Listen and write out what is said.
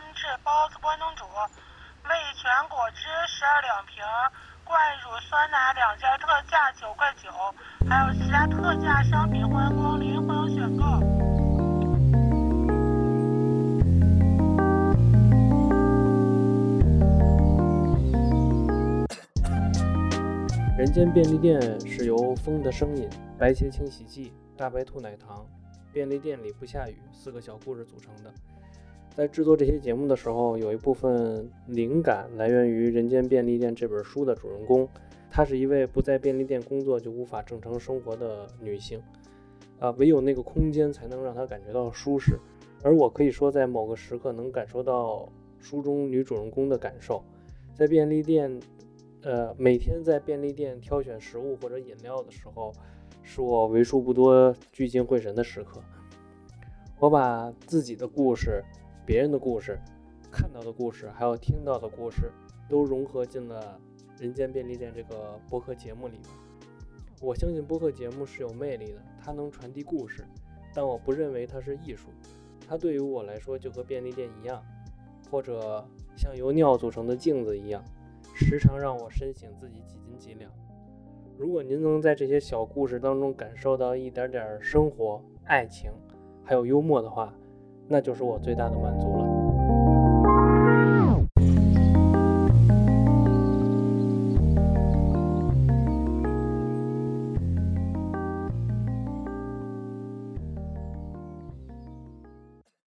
精致包子关东煮，味全果汁十二两瓶，灌乳酸奶两件特价九块九，还有其他特价商品，欢迎光临，欢迎选购。人间便利店是由风的声音、白鞋清洗剂、大白兔奶糖、便利店里不下雨四个小故事组成的。在制作这些节目的时候，有一部分灵感来源于《人间便利店》这本书的主人公，她是一位不在便利店工作就无法正常生活的女性。啊，唯有那个空间才能让她感觉到舒适。而我可以说，在某个时刻能感受到书中女主人公的感受，在便利店。呃，每天在便利店挑选食物或者饮料的时候，是我为数不多聚精会神的时刻。我把自己的故事、别人的故事、看到的故事，还有听到的故事，都融合进了《人间便利店》这个播客节目里。我相信播客节目是有魅力的，它能传递故事，但我不认为它是艺术。它对于我来说，就和便利店一样，或者像由尿组成的镜子一样。时常让我深省自己几斤几两。如果您能在这些小故事当中感受到一点点生活、爱情，还有幽默的话，那就是我最大的满足了。